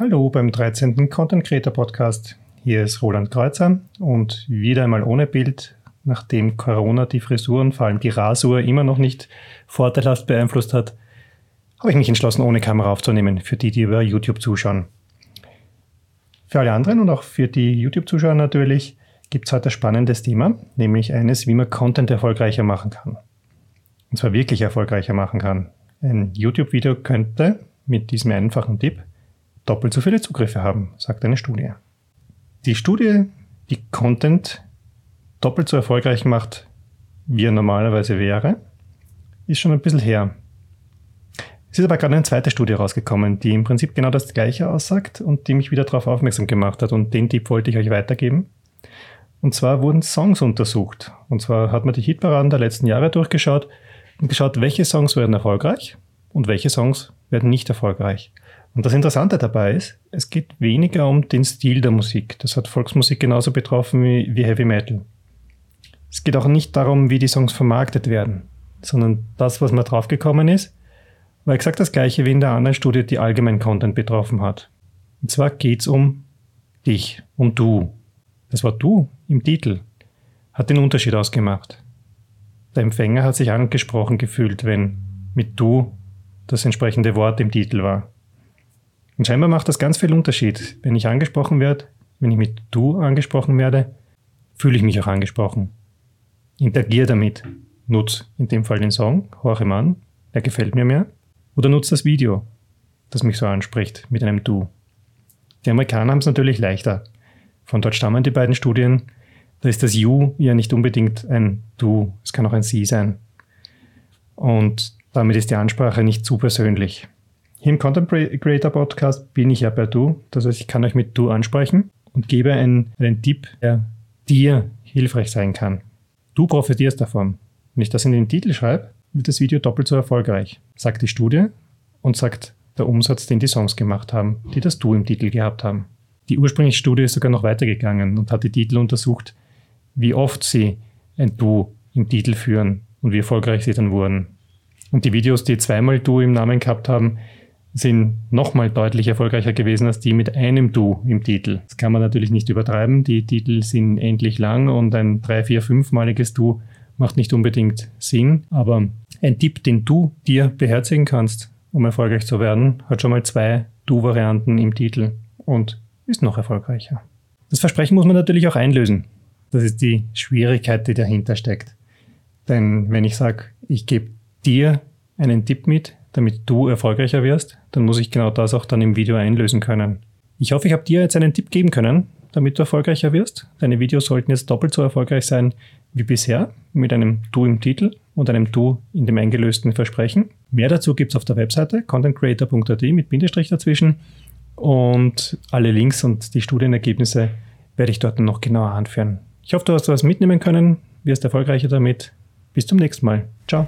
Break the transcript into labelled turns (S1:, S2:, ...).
S1: Hallo beim 13. Content Creator Podcast. Hier ist Roland Kreuzer und wieder einmal ohne Bild, nachdem Corona die Frisuren, vor allem die Rasur, immer noch nicht vorteilhaft beeinflusst hat, habe ich mich entschlossen, ohne Kamera aufzunehmen, für die, die über YouTube zuschauen. Für alle anderen und auch für die YouTube-Zuschauer natürlich gibt es heute ein spannendes Thema, nämlich eines, wie man Content erfolgreicher machen kann. Und zwar wirklich erfolgreicher machen kann. Ein YouTube-Video könnte mit diesem einfachen Tipp doppelt so viele Zugriffe haben, sagt eine Studie. Die Studie, die Content doppelt so erfolgreich macht, wie er normalerweise wäre, ist schon ein bisschen her. Es ist aber gerade eine zweite Studie rausgekommen, die im Prinzip genau das Gleiche aussagt und die mich wieder darauf aufmerksam gemacht hat. Und den Tipp wollte ich euch weitergeben. Und zwar wurden Songs untersucht. Und zwar hat man die Hitparaden der letzten Jahre durchgeschaut und geschaut, welche Songs werden erfolgreich und welche Songs werden nicht erfolgreich. Und das Interessante dabei ist, es geht weniger um den Stil der Musik. Das hat Volksmusik genauso betroffen wie, wie Heavy Metal. Es geht auch nicht darum, wie die Songs vermarktet werden, sondern das, was man draufgekommen ist, war exakt das gleiche wie in der anderen Studie, die allgemein Content betroffen hat. Und zwar geht es um dich, um du. Das Wort du im Titel hat den Unterschied ausgemacht. Der Empfänger hat sich angesprochen gefühlt, wenn mit du das entsprechende Wort im Titel war. Und scheinbar macht das ganz viel Unterschied. Wenn ich angesprochen werde, wenn ich mit du angesprochen werde, fühle ich mich auch angesprochen. Interagiere damit. Nutze in dem Fall den Song, horche ihm an, er gefällt mir mehr. Oder nutze das Video, das mich so anspricht, mit einem Du. Die Amerikaner haben es natürlich leichter. Von dort stammen die beiden Studien. Da ist das You ja nicht unbedingt ein Du, es kann auch ein Sie sein. Und damit ist die Ansprache nicht zu persönlich. Hier im Content Creator Podcast bin ich ja bei Du. Das heißt, ich kann euch mit Du ansprechen und gebe einen, einen Tipp, der dir hilfreich sein kann. Du profitierst davon. Wenn ich das in den Titel schreibe, wird das Video doppelt so erfolgreich, sagt die Studie und sagt der Umsatz, den die Songs gemacht haben, die das Du im Titel gehabt haben. Die ursprüngliche Studie ist sogar noch weitergegangen und hat die Titel untersucht, wie oft sie ein Du im Titel führen und wie erfolgreich sie dann wurden. Und die Videos, die zweimal Du im Namen gehabt haben, sind nochmal deutlich erfolgreicher gewesen als die mit einem Du im Titel. Das kann man natürlich nicht übertreiben. Die Titel sind endlich lang und ein drei, vier, fünfmaliges Du macht nicht unbedingt Sinn. Aber ein Tipp, den du dir beherzigen kannst, um erfolgreich zu werden, hat schon mal zwei Du-Varianten im Titel und ist noch erfolgreicher. Das Versprechen muss man natürlich auch einlösen. Das ist die Schwierigkeit, die dahinter steckt. Denn wenn ich sage, ich gebe dir einen Tipp mit, damit du erfolgreicher wirst, dann muss ich genau das auch dann im Video einlösen können. Ich hoffe, ich habe dir jetzt einen Tipp geben können, damit du erfolgreicher wirst. Deine Videos sollten jetzt doppelt so erfolgreich sein wie bisher, mit einem Du im Titel und einem Du in dem eingelösten Versprechen. Mehr dazu gibt es auf der Webseite contentcreator.at mit Bindestrich dazwischen und alle Links und die Studienergebnisse werde ich dort noch genauer anführen. Ich hoffe, du hast was mitnehmen können, wirst erfolgreicher damit. Bis zum nächsten Mal. Ciao.